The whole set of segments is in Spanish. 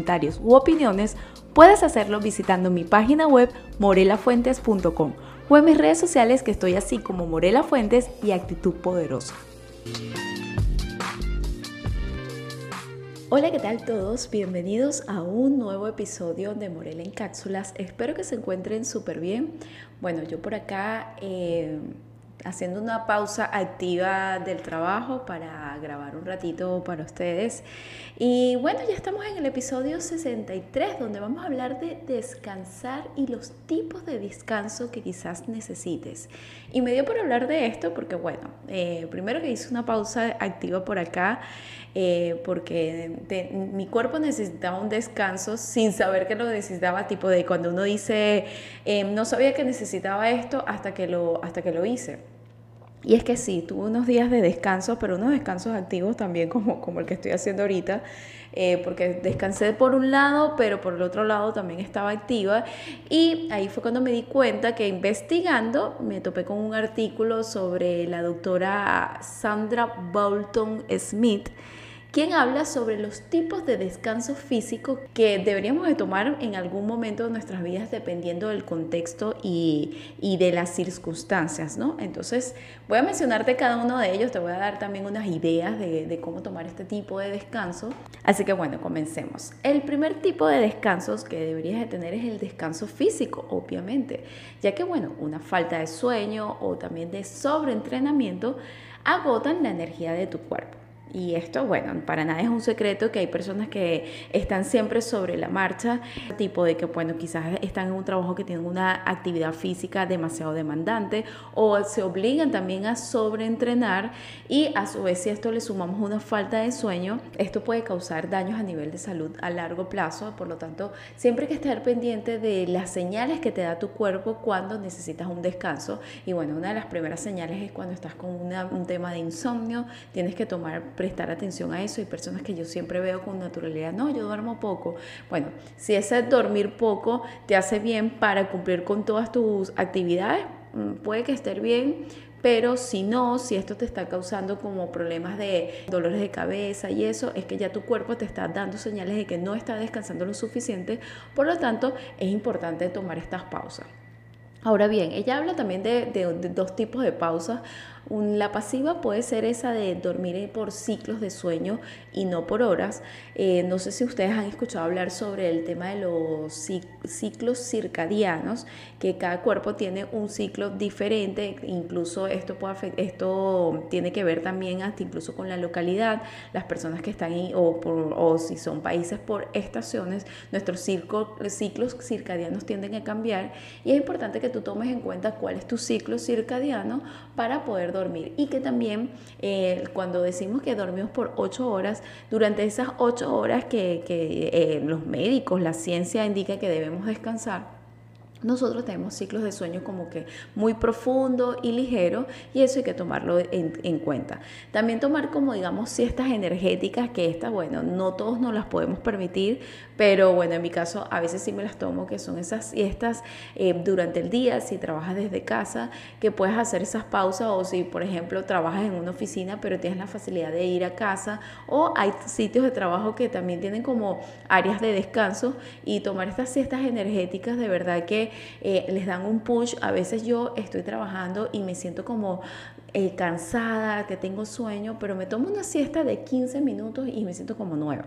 comentarios u opiniones, puedes hacerlo visitando mi página web morelafuentes.com o en mis redes sociales que estoy así como Morela Fuentes y Actitud Poderosa. Hola, ¿qué tal todos? Bienvenidos a un nuevo episodio de Morela en Cápsulas. Espero que se encuentren súper bien. Bueno, yo por acá... Eh, haciendo una pausa activa del trabajo para grabar un ratito para ustedes. Y bueno, ya estamos en el episodio 63 donde vamos a hablar de descansar y los tipos de descanso que quizás necesites. Y me dio por hablar de esto porque bueno, eh, primero que hice una pausa activa por acá eh, porque mi cuerpo necesitaba un descanso sin saber que lo necesitaba, tipo de cuando uno dice, eh, no sabía que necesitaba esto hasta que lo, hasta que lo hice. Y es que sí, tuve unos días de descanso, pero unos descansos activos también como, como el que estoy haciendo ahorita, eh, porque descansé por un lado, pero por el otro lado también estaba activa. Y ahí fue cuando me di cuenta que investigando me topé con un artículo sobre la doctora Sandra Bolton Smith quien habla sobre los tipos de descanso físico que deberíamos de tomar en algún momento de nuestras vidas dependiendo del contexto y, de las circunstancias, ¿no? Entonces voy a mencionarte cada uno de ellos, te voy a dar también unas ideas de, de cómo tomar este tipo de descanso. Así que bueno, comencemos. El primer tipo de descansos que deberías de tener es el descanso físico, obviamente, ya que bueno, una falta de sueño o también de sobreentrenamiento agotan la energía de tu cuerpo. Y esto, bueno, para nada es un secreto que hay personas que están siempre sobre la marcha, tipo de que, bueno, quizás están en un trabajo que tienen una actividad física demasiado demandante o se obligan también a sobreentrenar y a su vez si esto le sumamos una falta de sueño, esto puede causar daños a nivel de salud a largo plazo. Por lo tanto, siempre hay que estar pendiente de las señales que te da tu cuerpo cuando necesitas un descanso. Y bueno, una de las primeras señales es cuando estás con un tema de insomnio, tienes que tomar prestar atención a eso. Hay personas que yo siempre veo con naturalidad, no, yo duermo poco. Bueno, si ese dormir poco te hace bien para cumplir con todas tus actividades, mm, puede que esté bien, pero si no, si esto te está causando como problemas de dolores de cabeza y eso, es que ya tu cuerpo te está dando señales de que no está descansando lo suficiente, por lo tanto es importante tomar estas pausas. Ahora bien, ella habla también de, de dos tipos de pausas la pasiva puede ser esa de dormir por ciclos de sueño y no por horas. Eh, no sé si ustedes han escuchado hablar sobre el tema de los ciclos circadianos, que cada cuerpo tiene un ciclo diferente, incluso esto, puede esto tiene que ver también hasta incluso con la localidad, las personas que están ahí o, o si son países por estaciones, nuestros ciclos circadianos tienden a cambiar y es importante que tú tomes en cuenta cuál es tu ciclo circadiano para poder dormir y que también eh, cuando decimos que dormimos por 8 horas, durante esas 8 horas que, eh, los médicos, la ciencia indica que debemos descansar, nosotros tenemos ciclos de sueño como que muy profundo y ligero y eso hay que tomarlo en, cuenta. También tomar como digamos siestas energéticas que estas, bueno, no todos nos las podemos permitir, pero bueno, en mi caso a veces sí me las tomo, que son esas siestas eh, durante el día, si trabajas desde casa, que puedes hacer esas pausas o si por ejemplo trabajas en una oficina pero tienes la facilidad de ir a casa o hay sitios de trabajo que también tienen como áreas de descanso y tomar estas siestas energéticas de verdad que eh, les dan un push. A veces yo estoy trabajando y me siento como eh, cansada, que tengo sueño, pero me tomo una siesta de 15 minutos y me siento como nueva.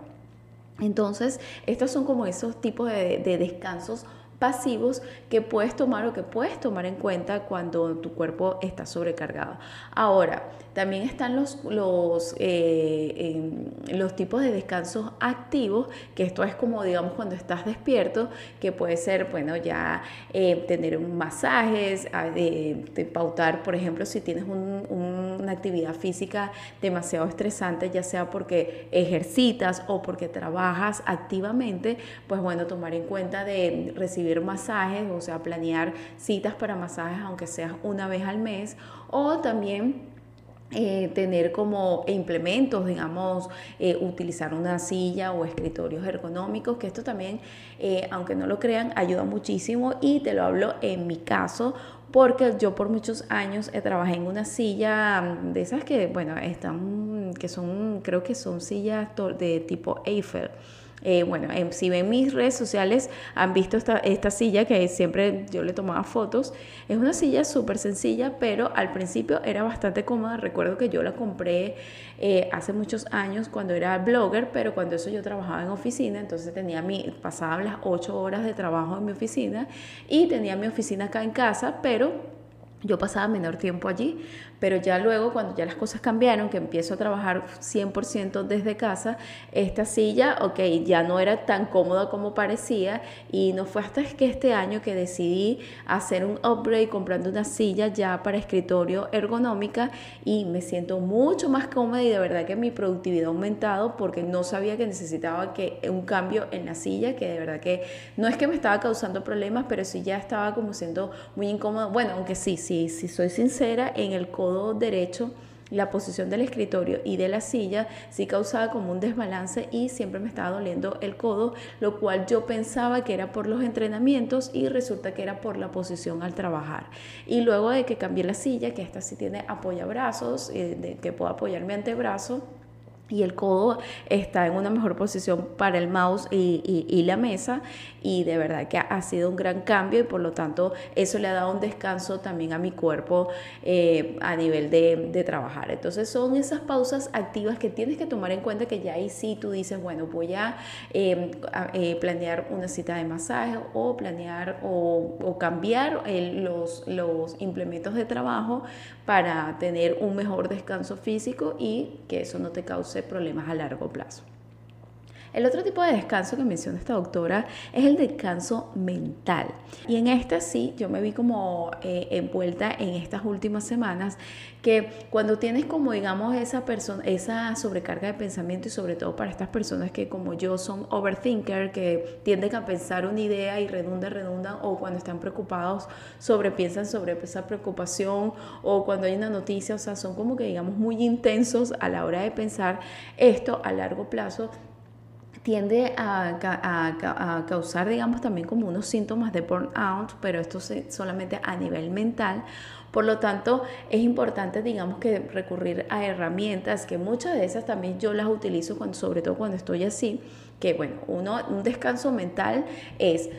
Entonces, estos son como esos tipos de, de descansos pasivos que puedes tomar o que puedes tomar en cuenta cuando tu cuerpo está sobrecargado. Ahora, también están los, los, eh, los tipos de descansos activos, que esto es como, digamos, cuando estás despierto, que puede ser, bueno, ya eh, tener masajes, de, pautar, por ejemplo, si tienes una actividad física demasiado estresante, ya sea porque ejercitas o porque trabajas activamente, pues bueno, tomar en cuenta de recibir masajes, o sea, planear citas para masajes, aunque sea una vez al mes, o también eh, tener como implementos, digamos, eh, utilizar una silla o escritorios ergonómicos, que esto también, eh, aunque no lo crean, ayuda muchísimo. Y te lo hablo en mi caso porque yo por muchos años trabajé en una silla de esas que, bueno, están, que son, creo que son sillas de tipo Eiffel Eh, bueno, si ven mis redes sociales, han visto esta, silla que siempre yo le tomaba fotos. Es una silla súper sencilla, pero al principio era bastante cómoda. Recuerdo que yo la compré eh, hace muchos años cuando era blogger, pero cuando eso yo trabajaba en oficina, entonces tenía mi, pasaba las ocho horas de trabajo en mi oficina y tenía mi oficina acá en casa, pero yo pasaba menor tiempo allí, pero ya luego cuando ya las cosas cambiaron, que empiezo a trabajar 100% desde casa, esta silla, ok, ya no era tan cómoda como parecía y no fue hasta que este año que decidí hacer un upgrade comprando una silla ya para escritorio ergonómica y me siento mucho más cómoda y de verdad que mi productividad ha aumentado porque no sabía que necesitaba que un cambio en la silla, que de verdad que no es que me estaba causando problemas, pero sí ya estaba como siendo muy incómodo. Bueno, aunque sí, sí, si soy sincera, en el codo derecho, la posición del escritorio y de la silla sí causaba como un desbalance y siempre me estaba doliendo el codo, lo cual yo pensaba que era por los entrenamientos y resulta que era por la posición al trabajar. Y luego de que cambié la silla, que esta sí tiene apoyabrazos, eh, de que puedo apoyar mi antebrazo, y el codo está en una mejor posición para el mouse y, la mesa y de verdad que ha sido un gran cambio y por lo tanto eso le ha dado un descanso también a mi cuerpo eh, a nivel de, trabajar. Entonces son esas pausas activas que tienes que tomar en cuenta que ya ahí sí tú dices, bueno, voy a, em, eh, planear una cita de masaje o planear o, cambiar los, los implementos de trabajo para tener un mejor descanso físico y que eso no te cause problemas a largo plazo. El otro tipo de descanso que menciona esta doctora es el descanso mental. Y en esta sí, yo me vi como eh, envuelta en estas últimas semanas que cuando tienes como digamos esa persona esa sobrecarga de pensamiento y sobre todo para estas personas que como yo son overthinker que tienden a pensar una idea y redunda redundan o cuando están preocupados sobrepiensan sobre esa preocupación o cuando hay una noticia o sea son como que digamos muy intensos a la hora de pensar esto a largo plazo tiende a, causar, digamos, también como unos síntomas de burnout, pero esto solamente a nivel mental. Por lo tanto, es importante, digamos, que recurrir a herramientas, que muchas de esas también yo las utilizo, cuando, sobre todo cuando estoy así, que bueno, uno, un descanso mental es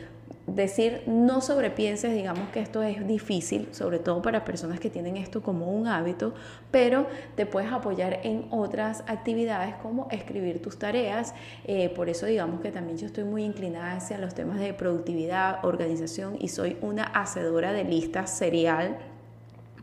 decir, no sobrepienses, digamos que esto es difícil, sobre todo para personas que tienen esto como un hábito, pero te puedes apoyar en otras actividades como escribir tus tareas. Eh, por eso digamos que también yo estoy muy inclinada hacia los temas de productividad, organización y soy una hacedora de listas serial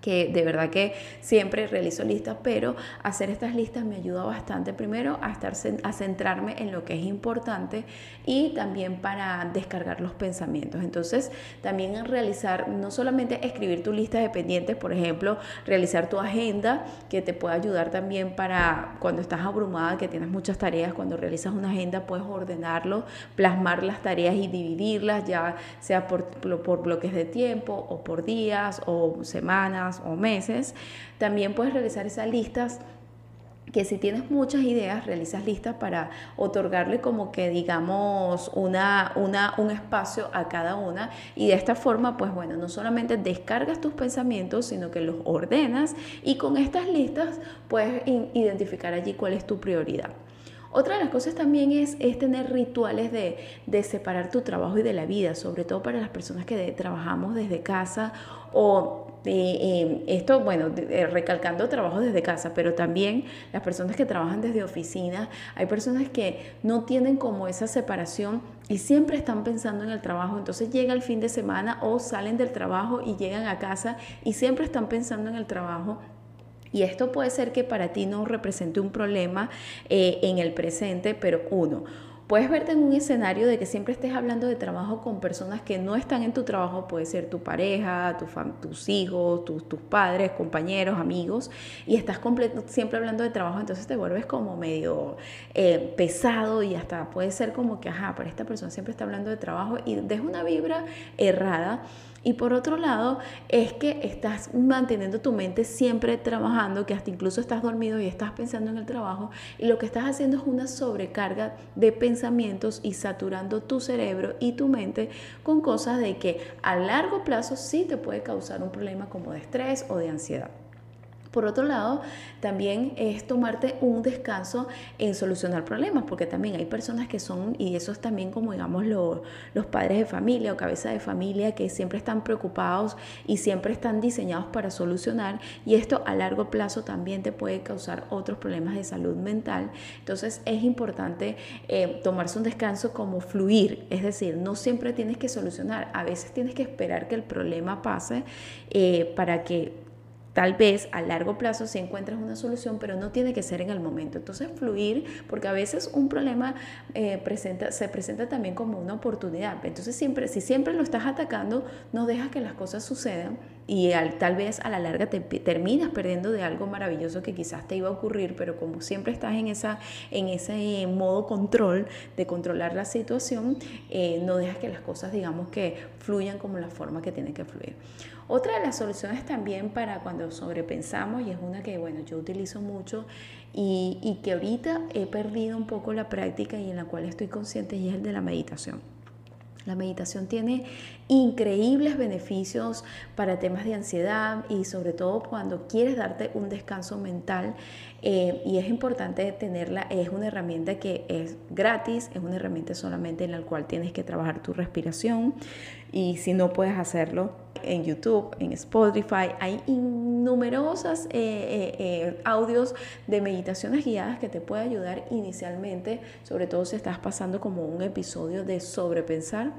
que de verdad que siempre realizo listas, pero hacer estas listas me ayuda bastante primero a, estar, a centrarme en lo que es importante y también para descargar los pensamientos. Entonces, también realizar, no solamente escribir tu lista de pendientes, por ejemplo, realizar tu agenda, que te puede ayudar también para cuando estás abrumada, que tienes muchas tareas, cuando realizas una agenda puedes ordenarlo, plasmar las tareas y dividirlas, ya sea por, por bloques de tiempo o por días o semanas o meses, también puedes realizar esas listas que si tienes muchas ideas, realizas listas para otorgarle como que digamos una, una, un espacio a cada una y de esta forma pues bueno, no solamente descargas tus pensamientos, sino que los ordenas y con estas listas puedes identificar allí cuál es tu prioridad. Otra de las cosas también es, es tener rituales de, de, separar tu trabajo y de la vida, sobre todo para las personas que trabajamos desde casa o eh, esto, bueno, eh, recalcando trabajo desde casa, pero también las personas que trabajan desde oficina, hay personas que no tienen como esa separación y siempre están pensando en el trabajo, entonces llega el fin de semana o salen del trabajo y llegan a casa y siempre están pensando en el trabajo. Y esto puede ser que para ti no represente un problema eh, en el presente, pero uno, Puedes verte en un escenario de que siempre estés hablando de trabajo con personas que no están en tu trabajo, puede ser tu pareja, tus hijos, tus padres, compañeros, amigos, y estás siempre hablando de trabajo, entonces te vuelves como medio eh, pesado y hasta puede ser como que, ajá, pero esta persona siempre está hablando de trabajo y deja una vibra errada. Y por otro lado, es que estás manteniendo tu mente siempre trabajando, que hasta incluso estás dormido y estás pensando en el trabajo, y lo que estás haciendo es una sobrecarga de pensamientos y saturando tu cerebro y tu mente con cosas de que a largo plazo sí te puede causar un problema como de estrés o de ansiedad. Por otro lado, también es tomarte un descanso en solucionar problemas, porque también hay personas que son, y eso es también como digamos los padres de familia o cabeza de familia, que siempre están preocupados y siempre están diseñados para solucionar, y esto a largo plazo también te puede causar otros problemas de salud mental. Entonces es importante eh, tomarse un descanso como fluir, es decir, no siempre tienes que solucionar, a veces tienes que esperar que el problema pase eh, para que Tal vez a largo plazo si encuentras una solución, pero no tiene que ser en el momento. Entonces, fluir, porque a veces un problema eh, presenta, se presenta también como una oportunidad. Entonces, siempre, si siempre lo estás atacando, no dejas que las cosas sucedan y tal vez a la larga te terminas perdiendo de algo maravilloso que quizás te iba a ocurrir, pero como siempre estás en, esa, en ese modo control de controlar la situación, eh, no dejas que las cosas, digamos, que fluyan como la forma que tienen que fluir. Otra de las soluciones también para cuando sobrepensamos, y es una que, bueno, yo utilizo mucho y, y que ahorita he perdido un poco la práctica y en la cual estoy consciente, y es el de la meditación. La meditación tiene increíbles beneficios para temas de ansiedad y sobre todo cuando quieres darte un descanso mental eh, y es importante tenerla, es una herramienta que es gratis, es una herramienta solamente en la cual tienes que trabajar tu respiración y si no puedes hacerlo en YouTube, en Spotify, hay numerosas eh, eh, audios de meditaciones guiadas que te pueden ayudar inicialmente, sobre todo si estás pasando como un episodio de sobrepensar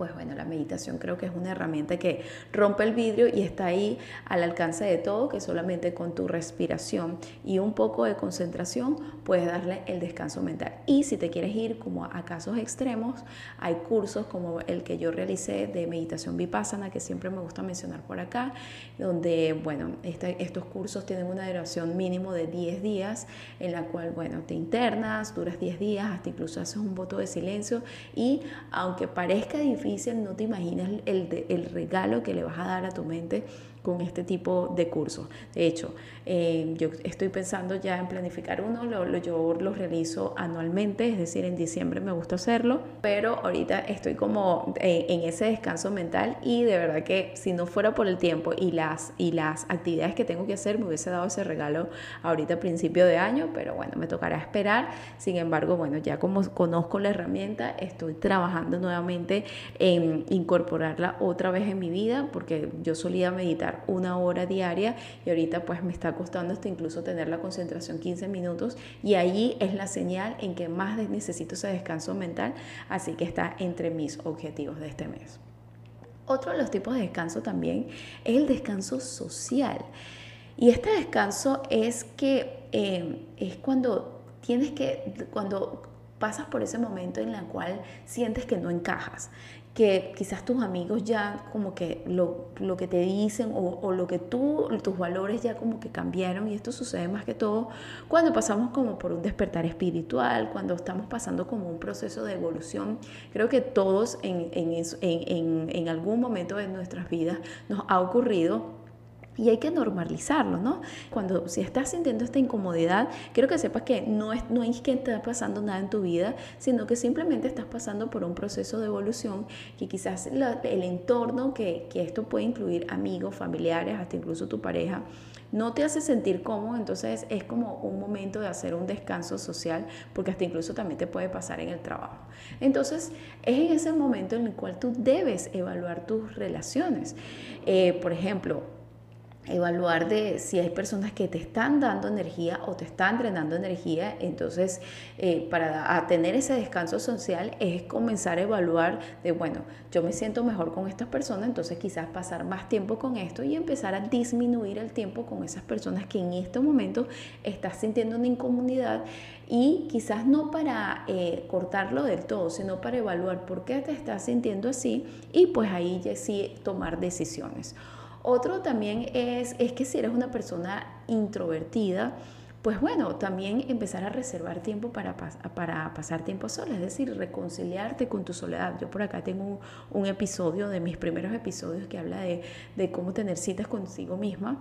pues bueno, la meditación creo que es una herramienta que rompe el vidrio y está ahí al alcance de todo, que solamente con tu respiración y un poco de concentración puedes darle el descanso mental. Y si te quieres ir como a casos extremos, hay cursos como el que yo realicé de meditación vipassana, que siempre me gusta mencionar por acá, donde, bueno, este, estos cursos tienen una duración mínimo de 10 días, en la cual, bueno, te internas, duras 10 días, hasta incluso haces un voto de silencio y aunque parezca difícil, no te imaginas el, el regalo que le vas a dar a tu mente con este tipo de cursos. De hecho, eh, yo estoy pensando ya en planificar uno, lo, yo lo realizo anualmente, es decir, en diciembre me gusta hacerlo, pero ahorita estoy como eh, en ese descanso mental y de verdad que si no fuera por el tiempo y las, y las actividades que tengo que hacer, me hubiese dado ese regalo ahorita a principio de año, pero bueno, me tocará esperar. Sin embargo, bueno, ya como conozco la herramienta, estoy trabajando nuevamente en incorporarla otra vez en mi vida, porque yo solía meditar una hora diaria y ahorita pues me está costando hasta incluso tener la concentración 15 minutos y allí es la señal en que más necesito ese descanso mental, así que está entre mis objetivos de este mes. Otro de los tipos de descanso también es el descanso social. Y este descanso es que eh, es cuando tienes que, cuando pasas por ese momento en el cual sientes que no encajas, que quizás tus amigos ya como que lo, lo que te dicen o, o, lo que tú, tus valores ya como que cambiaron y esto sucede más que todo cuando pasamos como por un despertar espiritual, cuando estamos pasando como un proceso de evolución. Creo que todos en, en, en, en algún momento de nuestras vidas nos ha ocurrido y hay que normalizarlo, ¿no? Cuando si estás sintiendo esta incomodidad, quiero que sepas que no es, no es que está pasando nada en tu vida, sino que simplemente estás pasando por un proceso de evolución que quizás el entorno, que, que esto puede incluir amigos, familiares, hasta incluso tu pareja, no te hace sentir cómodo, entonces es como un momento de hacer un descanso social, porque hasta incluso también te puede pasar en el trabajo. Entonces es en ese momento en el cual tú debes evaluar tus relaciones. Eh, por ejemplo, evaluar de si hay personas que te están dando energía o te están drenando energía. Entonces, eh, para tener ese descanso social es comenzar a evaluar de, bueno, yo me siento mejor con estas personas, entonces quizás pasar más tiempo con esto y empezar a disminuir el tiempo con esas personas que en este momento estás sintiendo una incomodidad y quizás no para eh, cortarlo del todo, sino para evaluar por qué te estás sintiendo así y pues ahí ya sí tomar decisiones. Otro también es, es que si eres una persona introvertida, pues bueno, también empezar a reservar tiempo para, para pasar tiempo sola, es decir, reconciliarte con tu soledad. Yo por acá tengo un, episodio de mis primeros episodios que habla de, de cómo tener citas consigo misma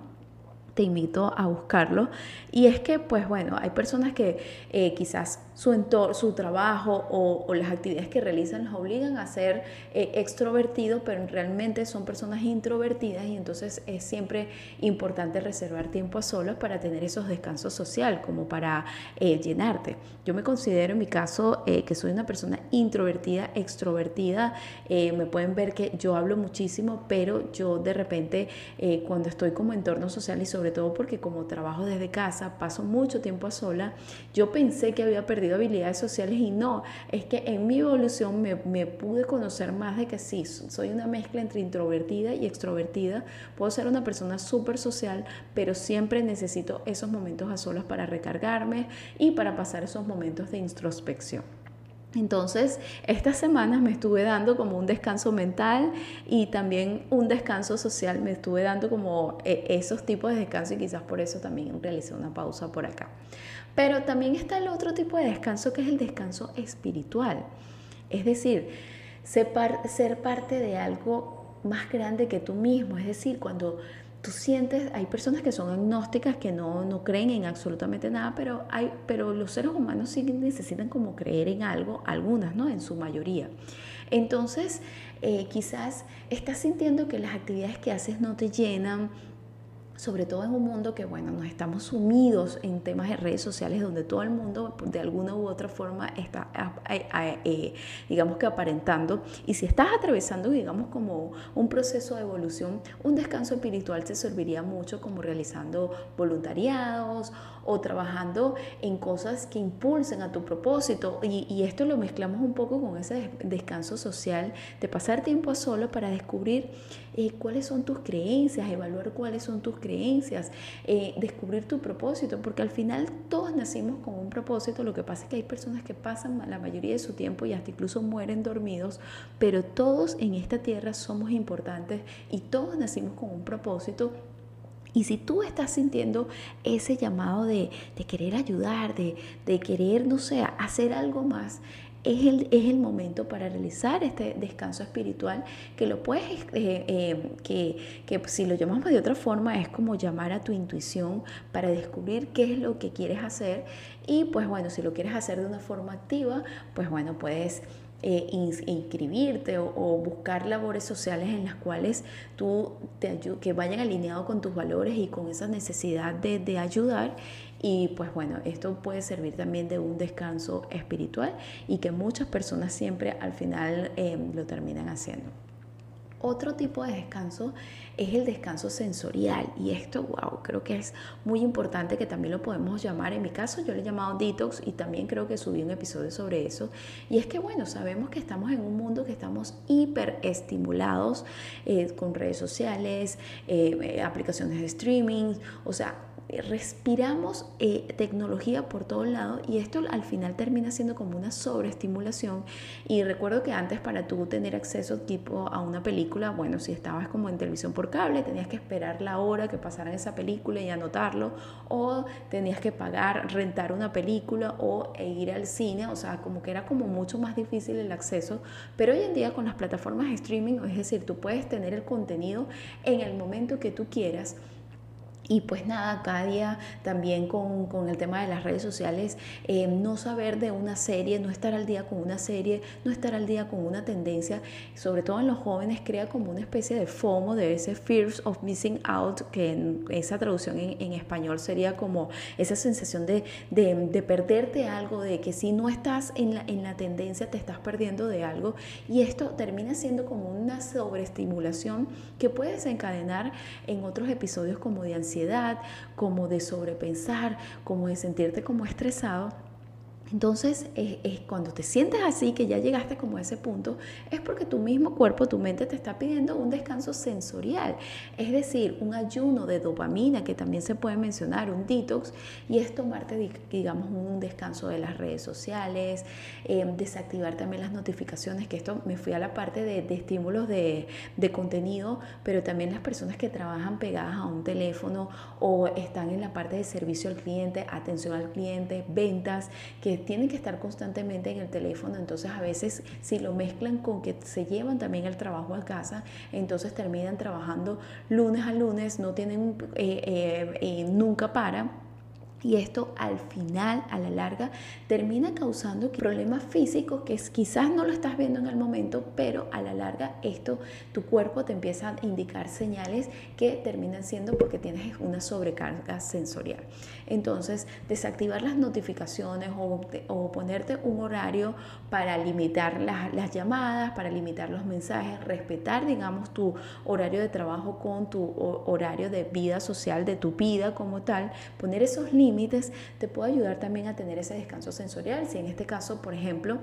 te invito a buscarlo. Y es que, pues bueno, hay personas que eh, quizás su entorno, su trabajo o, las actividades que realizan los obligan a ser eh, extrovertidos, pero realmente son personas introvertidas y entonces es siempre importante reservar tiempo a solos para tener esos descansos social, como para eh, llenarte. Yo me considero en mi caso eh, que soy una persona introvertida, extrovertida. me pueden ver que yo hablo muchísimo, pero yo de repente cuando estoy como entorno social y sobre todo porque como trabajo desde casa, paso mucho tiempo a sola, yo pensé que había perdido habilidades sociales y no, es que en mi evolución me, me, pude conocer más de que sí, soy una mezcla entre introvertida y extrovertida, puedo ser una persona súper social, pero siempre necesito esos momentos a solas para recargarme y para pasar esos momentos de introspección. Entonces, estas semanas me estuve dando como un descanso mental y también un descanso social, me estuve dando como eh, esos tipos de descanso y quizás por eso también realicé una pausa por acá. Pero también está el otro tipo de descanso que es el descanso espiritual. Es decir, ser, parte de algo más grande que tú mismo. Es decir, cuando tú sientes, hay personas que son agnósticas, que no, no creen en absolutamente nada, pero, hay, pero los seres humanos sí necesitan como creer en algo, algunas, ¿no? En su mayoría. Entonces, eh, quizás estás sintiendo que las actividades que haces no te llenan, sobre todo en un mundo que, bueno, nos estamos sumidos en temas de redes sociales donde todo el mundo de alguna u otra forma está, eh, digamos que aparentando. Y si estás atravesando, digamos, como un proceso de evolución, un descanso espiritual te serviría mucho como realizando voluntariados o trabajando en cosas que impulsen a tu propósito. Y, esto lo mezclamos un poco con ese descanso social de pasar tiempo a solo para descubrir eh, cuáles son tus creencias, evaluar cuáles son tus creencias, eh, descubrir tu propósito, porque al final todos nacimos con un propósito. Lo que pasa es que hay personas que pasan la mayoría de su tiempo y hasta incluso mueren dormidos, pero todos en esta tierra somos importantes y todos nacimos con un propósito y si tú estás sintiendo ese llamado de, querer ayudar, de, querer, no sé, hacer algo más, es el, es el, momento para realizar este descanso espiritual que lo puedes, eh, eh, que, que, si lo llamamos de otra forma es como llamar a tu intuición para descubrir qué es lo que quieres hacer. Y pues bueno, si lo quieres hacer de una forma activa, pues bueno, puedes eh, inscribirte o, buscar labores sociales en las cuales tú te que vayan alineados con tus valores y con esa necesidad de, de ayudar y pues bueno, esto puede servir también de un descanso espiritual y que muchas personas siempre al final eh, lo terminan haciendo. Otro tipo de descanso es el descanso sensorial. Y esto, wow, creo que es muy importante que también lo podemos llamar, en mi caso yo le he llamado detox y también creo que subí un episodio sobre eso. Y es que bueno, sabemos que estamos en un mundo que estamos hiperestimulados eh, con redes sociales, eh, eh, aplicaciones de streaming, o sea, respiramos eh, tecnología por todos lados y esto al final termina siendo como una sobreestimulación. Y recuerdo que antes para tú tener acceso tipo a una película, bueno, si estabas como en televisión por cable, tenías que esperar la hora que pasara esa película y anotarlo o tenías que pagar, rentar una película o e ir al cine, o sea, como que era como mucho más difícil el acceso, pero hoy en día con las plataformas de streaming, es decir, tú puedes tener el contenido en el momento que tú quieras y pues nada, cada día también con, con el tema de las redes sociales, eh, no saber de una serie, no estar al día con una serie, no estar al día con una tendencia, sobre todo en los jóvenes, crea como una especie de FOMO, de ese Fears of Missing Out, que en esa traducción en, en español sería como esa sensación de, de, de, perderte algo, de que si no estás en la, en la tendencia te estás perdiendo de algo. Y esto termina siendo como una sobreestimulación que puede desencadenar en otros episodios como de ansiedad como de sobrepensar, como de sentirte como estresado entonces, es, cuando te sientes así, que ya llegaste como a ese punto, es porque tu mismo cuerpo, tu mente te está pidiendo un descanso sensorial, es decir, un ayuno de dopamina, que también se puede mencionar, un detox, y es tomarte, digamos, un descanso de las redes sociales, em, desactivar también las notificaciones, que esto me fui a la parte de, estímulos de, de contenido, pero también las personas que trabajan pegadas a un teléfono o están en la parte de servicio al cliente, atención al cliente, ventas, que tienen que estar constantemente en el teléfono, entonces a veces si lo mezclan con que se llevan también el trabajo a casa, entonces terminan trabajando lunes a lunes, no tienen, eh, eh, eh, nunca para Y esto al final, a la larga, termina causando problemas físicos que quizás no lo estás viendo en el momento, pero a la larga esto, tu cuerpo te empieza a indicar señales que terminan siendo porque tienes una sobrecarga sensorial. Entonces, desactivar las notificaciones o, ponerte un horario para limitar las, las llamadas, para limitar los mensajes, respetar, digamos, tu horario de trabajo con tu horario de vida social, de tu vida como tal, poner esos límites límites te puede ayudar también a tener ese descanso sensorial. Si en este caso, por ejemplo,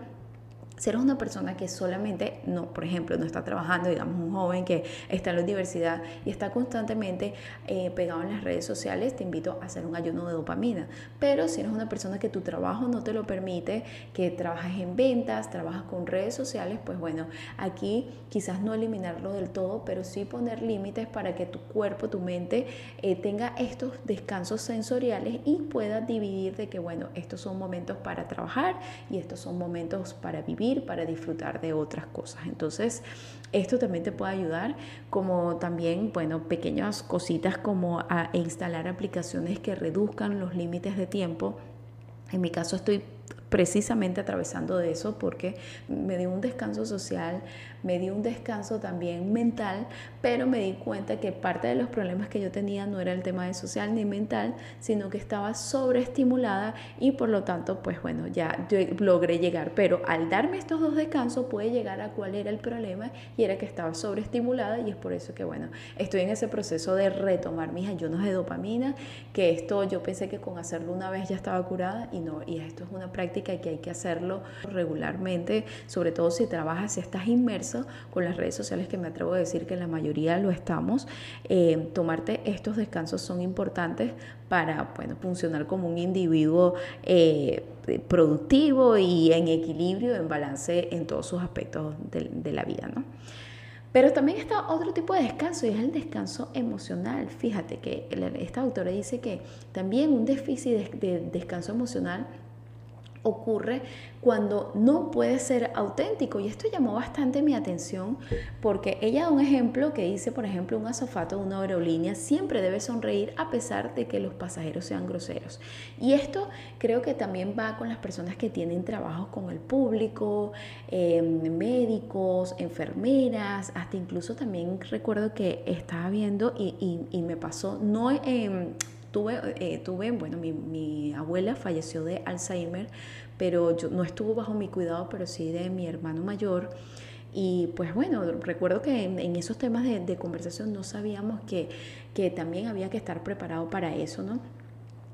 si eres una persona que solamente, no, por ejemplo, no está trabajando, digamos un joven que está en la universidad y está constantemente eh, pegado en las redes sociales, te invito a hacer un ayuno de dopamina. Pero si eres una persona que tu trabajo no te lo permite, que trabajas en ventas, trabajas con redes sociales, pues bueno, aquí quizás no eliminarlo del todo, pero sí poner límites para que tu cuerpo, tu mente eh, tenga estos descansos sensoriales y pueda dividir de que, bueno, estos son momentos para trabajar y estos son momentos para vivir para disfrutar de otras cosas. Entonces, esto también te puede ayudar, como también, bueno, pequeñas cositas como a instalar aplicaciones que reduzcan los límites de tiempo. En mi caso estoy precisamente atravesando de eso porque me dio un descanso social, me dio un descanso también mental, pero me di cuenta que parte de los problemas que yo tenía no era el tema de social ni mental, sino que estaba sobreestimulada y por lo tanto, pues bueno, ya logré llegar, pero al darme estos dos descansos pude llegar a cuál era el problema y era que estaba sobreestimulada y es por eso que bueno, estoy en ese proceso de retomar mis ayunos de dopamina, que esto yo pensé que con hacerlo una vez ya estaba curada y no, y esto es una práctica que hay que hacerlo regularmente, sobre todo si trabajas, si estás inmerso con las redes sociales, que me atrevo a decir que la mayoría lo estamos. Eh, tomarte estos descansos son importantes para bueno, funcionar como un individuo eh, productivo y en equilibrio, en balance en todos sus aspectos de, la vida. ¿no? Pero también está otro tipo de descanso y es el descanso emocional. Fíjate que esta autora dice que también un déficit de descanso emocional ocurre cuando no puede ser auténtico. Y esto llamó bastante mi atención porque ella da un ejemplo que dice, por ejemplo, un azafato de una aerolínea siempre debe sonreír a pesar de que los pasajeros sean groseros. Y esto creo que también va con las personas que tienen trabajos con el público, em, médicos, enfermeras, hasta incluso también recuerdo que estaba viendo y, y me pasó, no en Tuve, eh, tuve bueno, mi, mi, abuela falleció de Alzheimer, pero yo, no estuvo bajo mi cuidado, pero sí de mi hermano mayor. Y pues bueno, recuerdo que en, esos temas de, de, conversación no sabíamos que, que también había que estar preparado para eso, ¿no?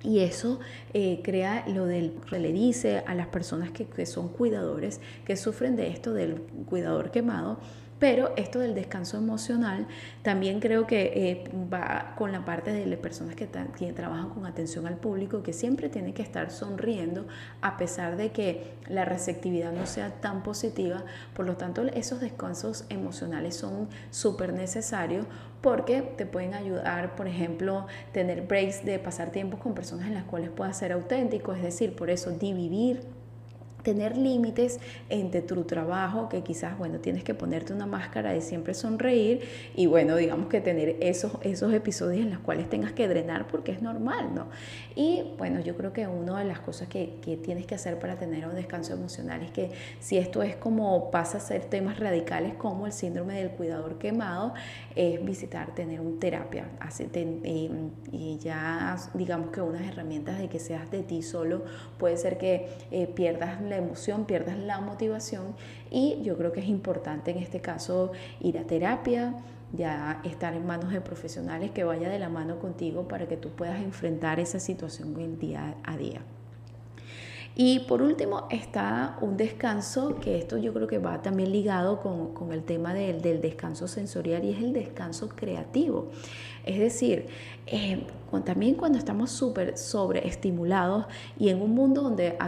Y eso eh, crea lo del, le dice a las personas que, que, son cuidadores, que sufren de esto del cuidador quemado, pero esto del descanso emocional también creo que eh, va con la parte de las personas que, trabajan con atención al público, que siempre tienen que estar sonriendo a pesar de que la receptividad no sea tan positiva. Por lo tanto, esos descansos emocionales son súper necesarios porque te pueden ayudar, por ejemplo, tener breaks de pasar tiempo con personas en las cuales puedas ser auténtico, es decir, por eso dividir tener límites entre tu trabajo, que quizás, bueno, tienes que ponerte una máscara de siempre sonreír y bueno, digamos que tener esos, esos episodios en los cuales tengas que drenar porque es normal, ¿no? Y bueno, yo creo que una de las cosas que, que tienes que hacer para tener un descanso emocional es que si esto es como pasa a ser temas radicales como el síndrome del cuidador quemado, es visitar, tener un terapia, em, y ya digamos que unas herramientas de que seas de ti solo, puede ser que eh, pierdas la emoción, pierdas la motivación y yo creo que es importante en este caso ir a terapia, ya estar en manos de profesionales que vaya de la mano contigo para que tú puedas enfrentar esa situación día a día. Y por último está un descanso, que esto yo creo que va también ligado con, con el tema del, del, descanso sensorial y es el descanso creativo. Es decir, eh, también cuando estamos súper sobreestimulados y en un mundo donde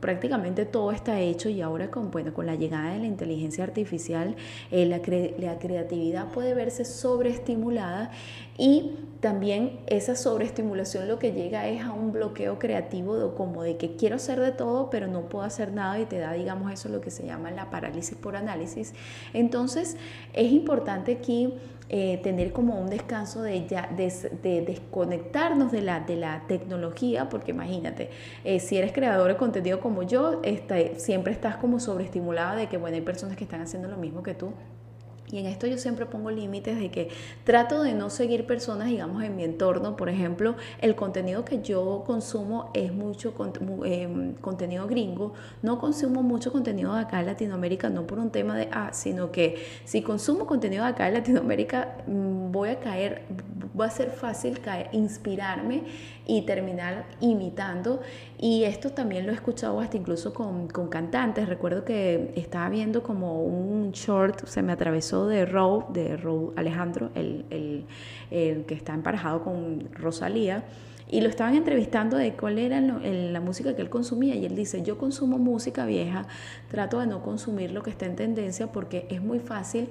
prácticamente todo está hecho y ahora con, bueno, con la llegada de la inteligencia artificial, eh, la, la creatividad puede verse sobreestimulada y también esa sobreestimulación lo que llega es a un bloqueo creativo de, como de que quiero hacer de todo, pero no puedo hacer nada y te da, digamos, eso lo que se llama la parálisis por análisis. Entonces, es importante aquí eh, tener como un descanso de, ya, de, desconectarnos de la, de la tecnología, porque imagínate, eh, si eres creador de contenido como yo, este, siempre estás como sobreestimulada de que, bueno, hay personas que están haciendo lo mismo que tú y en esto yo siempre pongo límites de que trato de no seguir personas, digamos, en mi entorno. Por ejemplo, el contenido que yo consumo es mucho em, contenido gringo. No consumo mucho contenido de acá en Latinoamérica, no por un tema de, ah, sino que si consumo contenido de acá en Latinoamérica, mm, voy a caer, va a ser fácil inspirarme y terminar imitando. Y esto también lo he escuchado hasta incluso con, con cantantes. Recuerdo que estaba viendo como un short, se me atravesó de Row, de Row Alejandro, el, el, el que está emparejado con Rosalía y lo estaban entrevistando de cuál era la música que él consumía y él dice, yo consumo música vieja, trato de no consumir lo que está en tendencia porque es muy fácil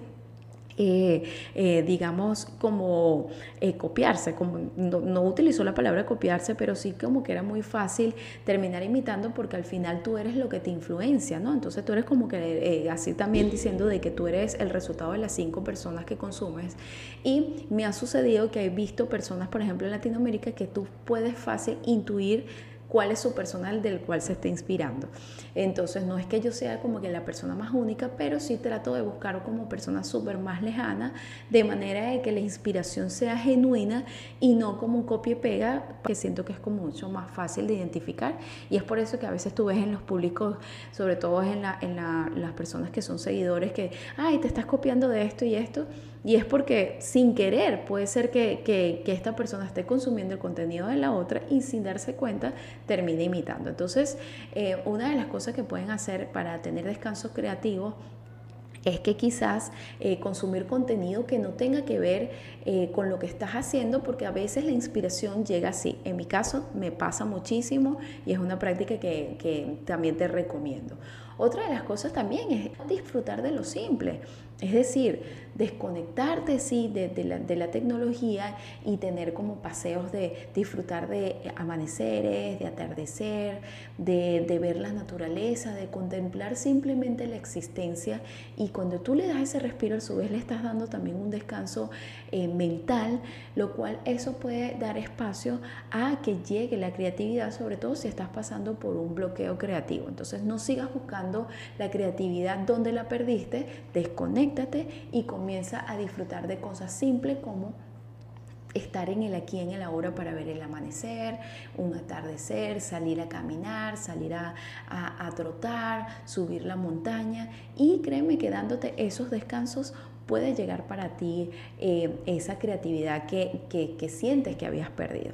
eh, eh, digamos, como eh, copiarse, como, no, utilizó la palabra copiarse, pero sí como que era muy fácil terminar imitando porque al final tú eres lo que te influencia, ¿no? Entonces tú eres como que así también diciendo de que tú eres el resultado de las cinco personas que consumes. Y me ha sucedido que he visto personas, por ejemplo, en Latinoamérica, que tú puedes fácil intuir cuál es su personal del cual se está inspirando. Entonces no es que yo sea como que la persona más única, pero sí trato de buscar como persona súper más lejana, de manera de que la inspiración sea genuina y no como un copia y pega, que siento que es como mucho más fácil de identificar. Y es por eso que a veces tú ves en los públicos, sobre todo en, la, en las personas que son seguidores, que, ay, te estás copiando de esto y esto. Y es porque sin querer puede ser que, que, que, esta persona esté consumiendo el contenido de la otra y sin darse cuenta termine imitando. Entonces, eh, una de las cosas que pueden hacer para tener descanso creativo es que quizás eh, consumir contenido que no tenga que ver eh, con lo que estás haciendo, porque a veces la inspiración llega así. En mi caso me pasa muchísimo y es una práctica que también te recomiendo. Otra de las cosas también es disfrutar de lo simple. Es decir, desconectarte sí de, la, tecnología y tener como paseos de disfrutar de amaneceres, de atardecer, de, ver la naturaleza, de contemplar simplemente la existencia y cuando tú le das ese respiro a su vez le estás dando también un descanso eh, mental, lo cual eso puede dar espacio a que llegue la creatividad, sobre todo si estás pasando por un bloqueo creativo. Entonces no sigas buscando la creatividad donde la perdiste, desconecta y comienza a disfrutar de cosas simples como estar en el aquí, en el ahora para ver el amanecer, un atardecer, salir a caminar, salir a, trotar, subir la montaña y créeme que dándote esos descansos puede llegar para ti eh, esa creatividad que, que sientes que habías perdido.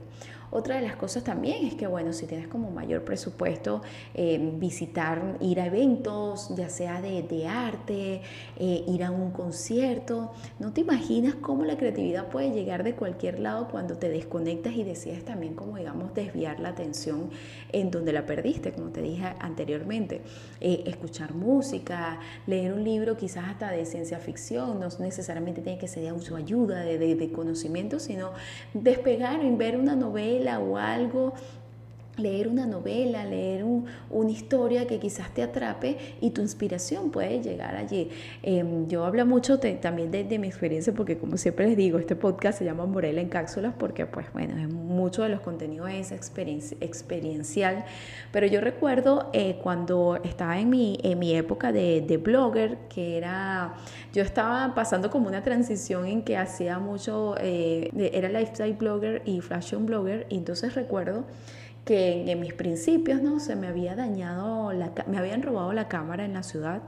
Otra de las cosas también es que, bueno, si tienes como mayor presupuesto, eh, visitar, ir a eventos, ya sea de, de arte, eh, ir a un concierto, no te imaginas cómo la creatividad puede llegar de cualquier lado cuando te desconectas y decides también como, digamos, desviar la atención en donde la perdiste, como te dije anteriormente. Eh, escuchar música, leer un libro quizás hasta de ciencia ficción, no necesariamente tiene que ser de autoayuda, de, de, de conocimiento, sino despegar y ver una novela o algo leer una novela, leer una historia que quizás te atrape y tu inspiración puede llegar allí. Em, yo hablo mucho también de, mi experiencia porque como siempre les digo, este podcast se llama Morela en cápsulas porque pues bueno, es mucho de los contenidos es experiencial, pero yo recuerdo eh, cuando estaba en mi, en mi época de, de blogger, que era, yo estaba pasando como una transición en que hacía mucho, eh, era lifestyle blogger y fashion blogger, y entonces recuerdo que en, mis principios no se me había dañado, la, me habían robado la cámara en la ciudad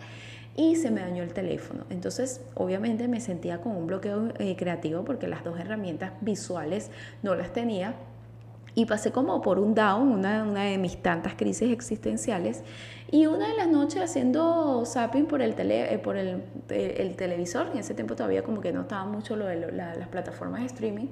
y se me dañó el teléfono. Entonces, obviamente me sentía con un bloqueo eh, creativo porque las dos herramientas visuales no las tenía y pasé como por un down, una, una, de mis tantas crisis existenciales. Y una de las noches haciendo zapping por el, tele, eh, por el, el, televisor, en ese tiempo todavía como que no estaba mucho lo de las plataformas de streaming,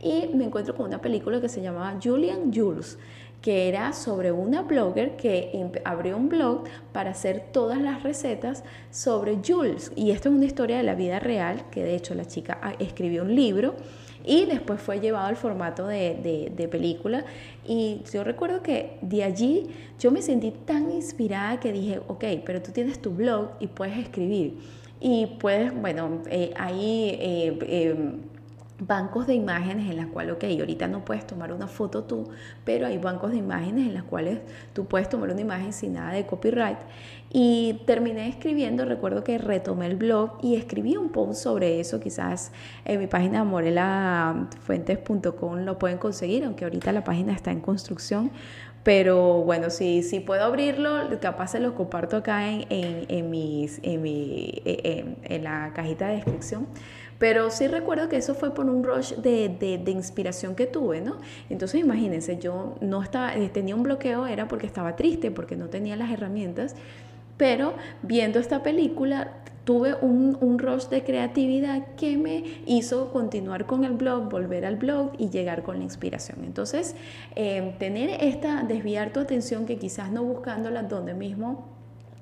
y me encuentro con una película que se llamaba Julian Jules, que era sobre una blogger que abrió un blog para hacer todas las recetas sobre Jules. Y esto es una historia de la vida real, que de hecho la chica ah, escribió un libro y después fue llevado al formato de, de, película. Y yo recuerdo que de allí yo me sentí tan inspirada que dije, ok, pero tú tienes tu blog y puedes escribir. Y puedes, bueno, eh, ahí... Eh, em, bancos de imágenes en las cuales, ok, ahorita no puedes tomar una foto tú, pero hay bancos de imágenes en las cuales tú puedes tomar una imagen sin nada de copyright. Y terminé escribiendo, recuerdo que retomé el blog y escribí un post sobre eso, quizás en mi página morelafuentes.com lo pueden conseguir, aunque ahorita la página está en construcción. Pero bueno, si, si puedo abrirlo, capaz se lo comparto acá en, en, en mis, en, mi, en, en la cajita de descripción pero sí recuerdo que eso fue por un rush de, de, inspiración que tuve, ¿no? Entonces imagínense, yo no estaba, eh, tenía un bloqueo, era porque estaba triste, porque no tenía las herramientas, pero viendo esta película tuve un, un, rush de creatividad que me hizo continuar con el blog, volver al blog y llegar con la inspiración. Entonces, eh, tener esta, desviar tu atención que quizás no buscándola donde mismo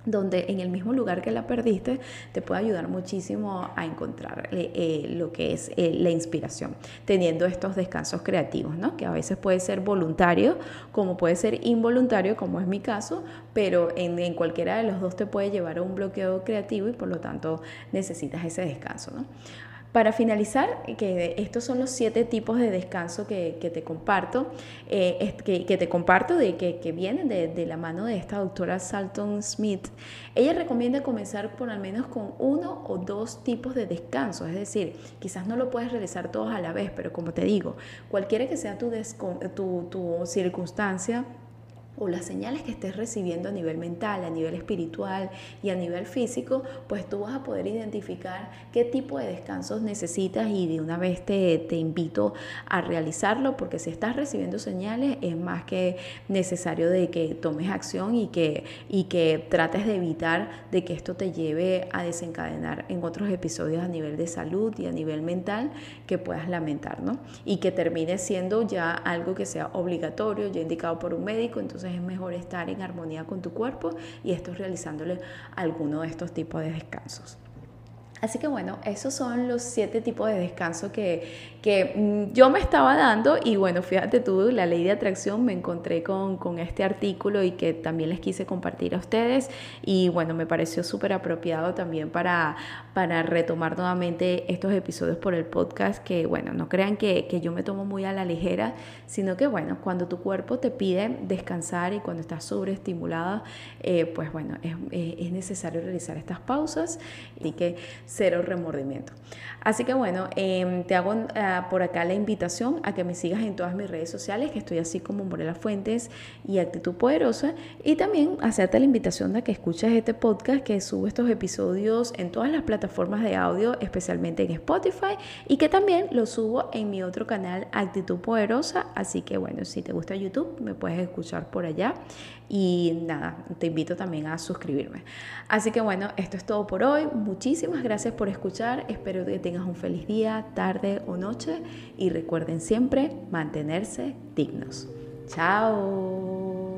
donde en el mismo lugar que la perdiste te puede ayudar muchísimo a encontrar eh, eh, lo que es eh, la inspiración, teniendo estos descansos creativos, ¿no? que a veces puede ser voluntario, como puede ser involuntario, como es mi caso, pero en, en, cualquiera de los dos te puede llevar a un bloqueo creativo y por lo tanto necesitas ese descanso. ¿no? Para finalizar, que estos son los siete tipos de descanso que, te comparto, eh, que, te comparto de que, vienen de, la mano de esta doctora Salton Smith. Ella recomienda comenzar por al menos con uno o dos tipos de descanso, es decir, quizás no lo puedes realizar todos a la vez, pero como te digo, cualquiera que sea tu, tu circunstancia, o las señales que estés recibiendo a nivel mental, a nivel espiritual y a nivel físico, pues tú vas a poder identificar qué tipo de descansos necesitas y de una vez te, te invito a realizarlo porque si estás recibiendo señales es más que necesario de que tomes acción y que, y que trates de evitar de que esto te lleve a desencadenar en otros episodios a nivel de salud y a nivel mental que puedas lamentar, ¿no? Y que termine siendo ya algo que sea obligatorio, ya indicado por un médico, entonces es mejor estar en armonía con tu cuerpo y esto realizándole alguno de estos tipos de descansos. Así que bueno, esos son los siete tipos de descanso que, que mm, yo me estaba dando y bueno, fíjate tú, la ley de atracción me encontré con, con este artículo y que también les quise compartir a ustedes y bueno, me pareció súper apropiado también para, para retomar nuevamente estos episodios por el podcast que bueno, no crean que, que yo me tomo muy a la ligera, sino que bueno, cuando tu cuerpo te pide descansar y cuando estás sobreestimulada, eh, pues bueno, es, es necesario realizar estas pausas y que cero remordimiento. Así que bueno, em, te hago por acá la invitación a que me sigas en todas mis redes sociales, que estoy así como Morela Fuentes y Actitud Poderosa, y también hacerte la invitación de que escuches este podcast, que subo estos episodios en todas las plataformas de audio, especialmente en Spotify, y que también lo subo en mi otro canal Actitud Poderosa, así que bueno, si te gusta YouTube, me puedes escuchar por allá. Y nada, te invito también a suscribirme. Así que bueno, esto es todo por hoy. Muchísimas gracias por escuchar. Espero que tengas un feliz día, tarde o Y recuerden siempre mantenerse dignos. Chao.